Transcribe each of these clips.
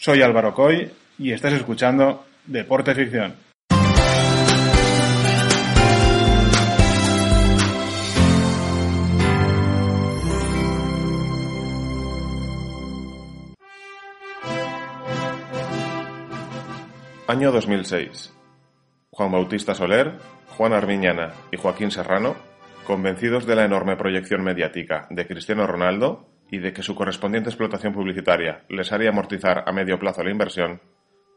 Soy Álvaro Coy y estás escuchando Deporte Ficción. Año 2006. Juan Bautista Soler, Juan Armiñana y Joaquín Serrano, convencidos de la enorme proyección mediática de Cristiano Ronaldo y de que su correspondiente explotación publicitaria les haría amortizar a medio plazo la inversión,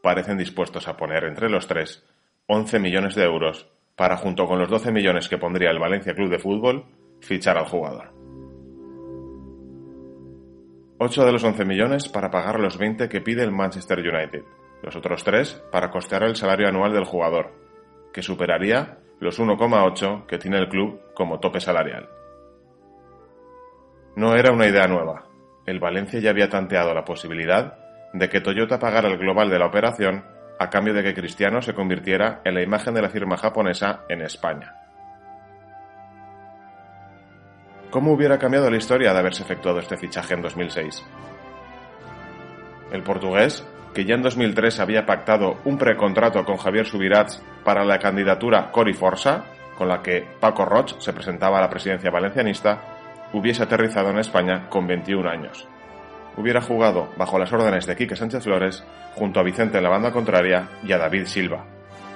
parecen dispuestos a poner entre los tres 11 millones de euros para, junto con los 12 millones que pondría el Valencia Club de Fútbol, fichar al jugador. 8 de los 11 millones para pagar los 20 que pide el Manchester United los otros tres para costear el salario anual del jugador, que superaría los 1,8 que tiene el club como tope salarial. No era una idea nueva. El Valencia ya había tanteado la posibilidad de que Toyota pagara el global de la operación a cambio de que Cristiano se convirtiera en la imagen de la firma japonesa en España. ¿Cómo hubiera cambiado la historia de haberse efectuado este fichaje en 2006? El portugués que ya en 2003 había pactado un precontrato con Javier Subirats para la candidatura Cori Forza, con la que Paco Roch se presentaba a la presidencia valencianista, hubiese aterrizado en España con 21 años. Hubiera jugado bajo las órdenes de Quique Sánchez Flores junto a Vicente en la banda contraria y a David Silva,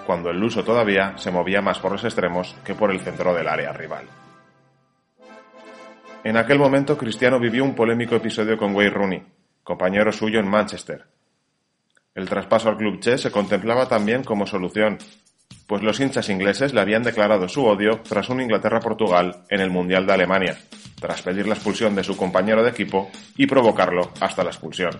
cuando el Luso todavía se movía más por los extremos que por el centro del área rival. En aquel momento Cristiano vivió un polémico episodio con Wayne Rooney, compañero suyo en Manchester, el traspaso al club Che se contemplaba también como solución, pues los hinchas ingleses le habían declarado su odio tras un Inglaterra-Portugal en el Mundial de Alemania, tras pedir la expulsión de su compañero de equipo y provocarlo hasta la expulsión.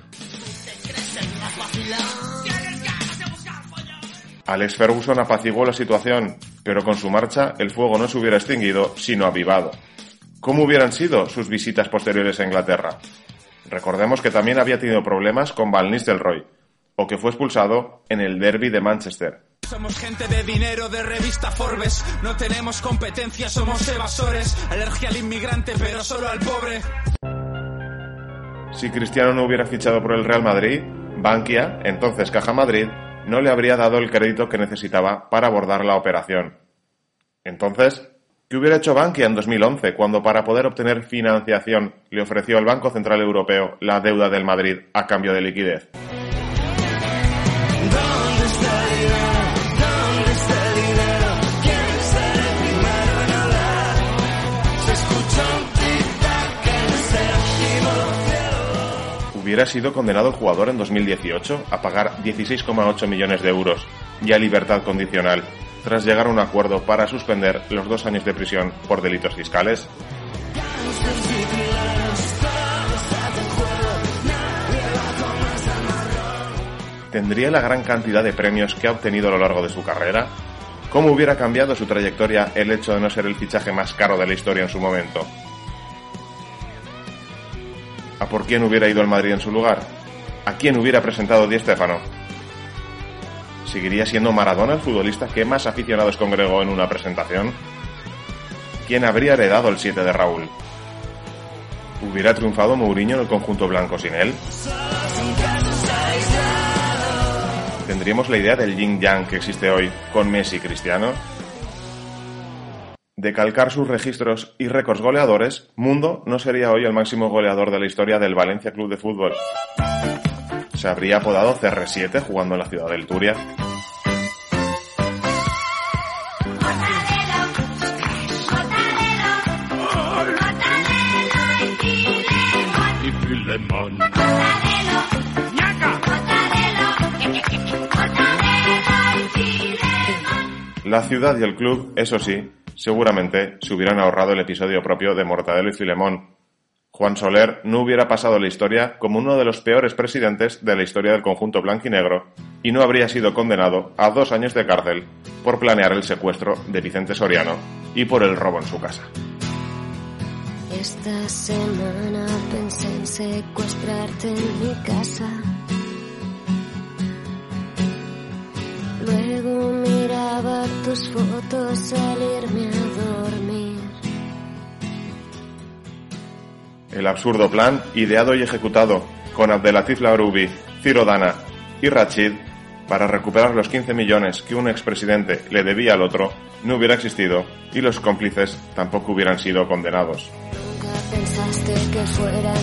Alex Ferguson apaciguó la situación, pero con su marcha el fuego no se hubiera extinguido, sino avivado. ¿Cómo hubieran sido sus visitas posteriores a Inglaterra? Recordemos que también había tenido problemas con Van Nistelrooy, o que fue expulsado en el derby de Manchester. Somos gente de dinero de revista Forbes, no tenemos competencia, somos evasores, alergia al inmigrante pero solo al pobre. Si Cristiano no hubiera fichado por el Real Madrid, Bankia, entonces Caja Madrid, no le habría dado el crédito que necesitaba para abordar la operación. Entonces, ¿qué hubiera hecho Bankia en 2011 cuando para poder obtener financiación le ofreció al Banco Central Europeo la deuda del Madrid a cambio de liquidez? Hubiera sido condenado el jugador en 2018 a pagar 16,8 millones de euros y a libertad condicional, tras llegar a un acuerdo para suspender los dos años de prisión por delitos fiscales? ¿Tendría la gran cantidad de premios que ha obtenido a lo largo de su carrera? ¿Cómo hubiera cambiado su trayectoria el hecho de no ser el fichaje más caro de la historia en su momento? ¿A por quién hubiera ido el Madrid en su lugar? ¿A quién hubiera presentado Di Stéfano? ¿Seguiría siendo Maradona el futbolista que más aficionados congregó en una presentación? ¿Quién habría heredado el 7 de Raúl? ¿Hubiera triunfado Mourinho en el conjunto blanco sin él? ¿Tendríamos la idea del yin yang que existe hoy con Messi y Cristiano? De calcar sus registros y récords goleadores, Mundo no sería hoy el máximo goleador de la historia del Valencia Club de Fútbol. Se habría apodado CR7 jugando en la ciudad del Turia. La ciudad y el club, eso sí, seguramente se hubieran ahorrado el episodio propio de Mortadelo y Filemón, Juan Soler no hubiera pasado la historia como uno de los peores presidentes de la historia del conjunto blanquinegro y no habría sido condenado a dos años de cárcel por planear el secuestro de Vicente Soriano y por el robo en su casa. El absurdo plan, ideado y ejecutado con Abdelatif Laroubi, Ciro Dana y Rachid para recuperar los 15 millones que un expresidente le debía al otro, no hubiera existido y los cómplices tampoco hubieran sido condenados. Nunca pensaste que fuera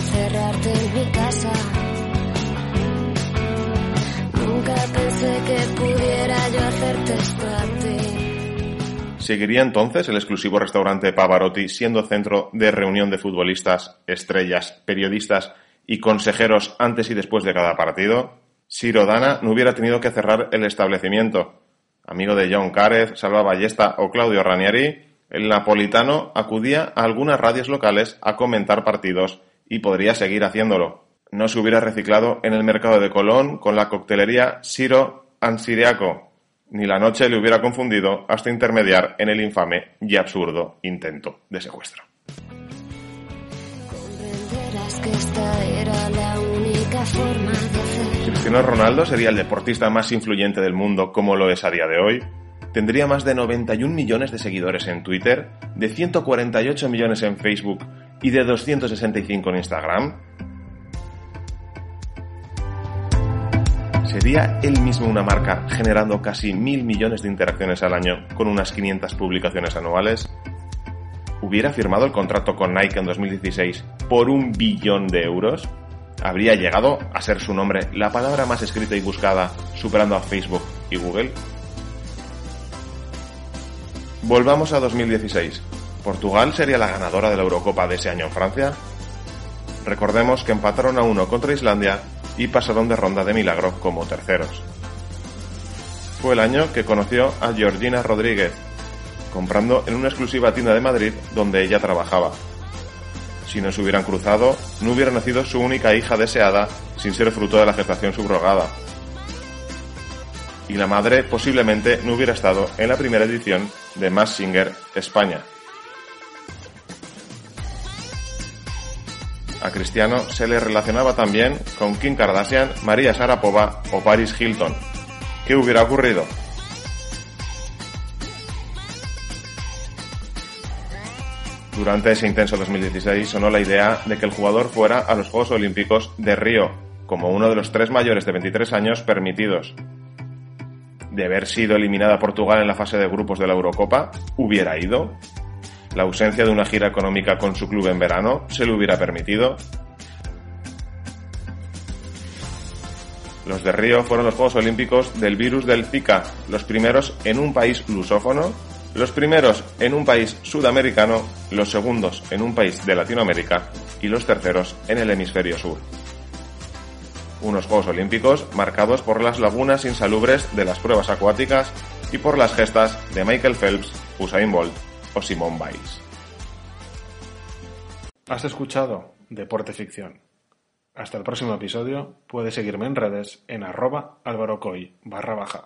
mi casa. Nunca pensé que pudiera yo hacerte. ¿Seguiría entonces el exclusivo restaurante Pavarotti siendo centro de reunión de futbolistas, estrellas, periodistas y consejeros antes y después de cada partido? Si Rodana no hubiera tenido que cerrar el establecimiento. Amigo de John Cárez, Salva Ballesta o Claudio Ranieri, el napolitano acudía a algunas radios locales a comentar partidos y podría seguir haciéndolo. No se hubiera reciclado en el mercado de Colón con la coctelería Siro Ansiriaco, ni la noche le hubiera confundido hasta intermediar en el infame y absurdo intento de secuestro. Cristiano Ronaldo sería el deportista más influyente del mundo como lo es a día de hoy. Tendría más de 91 millones de seguidores en Twitter, de 148 millones en Facebook y de 265 en Instagram. ¿Sería él mismo una marca generando casi mil millones de interacciones al año con unas 500 publicaciones anuales? ¿Hubiera firmado el contrato con Nike en 2016 por un billón de euros? ¿Habría llegado a ser su nombre la palabra más escrita y buscada, superando a Facebook y Google? Volvamos a 2016. ¿Portugal sería la ganadora de la Eurocopa de ese año en Francia? Recordemos que empataron a uno contra Islandia y pasaron de ronda de milagro como terceros. Fue el año que conoció a Georgina Rodríguez, comprando en una exclusiva tienda de Madrid donde ella trabajaba. Si no se hubieran cruzado, no hubiera nacido su única hija deseada sin ser fruto de la gestación subrogada. Y la madre posiblemente no hubiera estado en la primera edición de Mass Singer España. A Cristiano se le relacionaba también con Kim Kardashian, María Sharapova o Paris Hilton. ¿Qué hubiera ocurrido? Durante ese intenso 2016 sonó la idea de que el jugador fuera a los Juegos Olímpicos de Río, como uno de los tres mayores de 23 años permitidos. De haber sido eliminada Portugal en la fase de grupos de la Eurocopa, ¿hubiera ido? ¿La ausencia de una gira económica con su club en verano se le hubiera permitido? Los de Río fueron los Juegos Olímpicos del virus del Zika, los primeros en un país lusófono, los primeros en un país sudamericano, los segundos en un país de Latinoamérica y los terceros en el hemisferio sur. Unos Juegos Olímpicos marcados por las lagunas insalubres de las pruebas acuáticas y por las gestas de Michael Phelps, Usain Bolt o Simone Biles. Has escuchado Deporte Ficción. Hasta el próximo episodio, puedes seguirme en redes en arroba barra baja.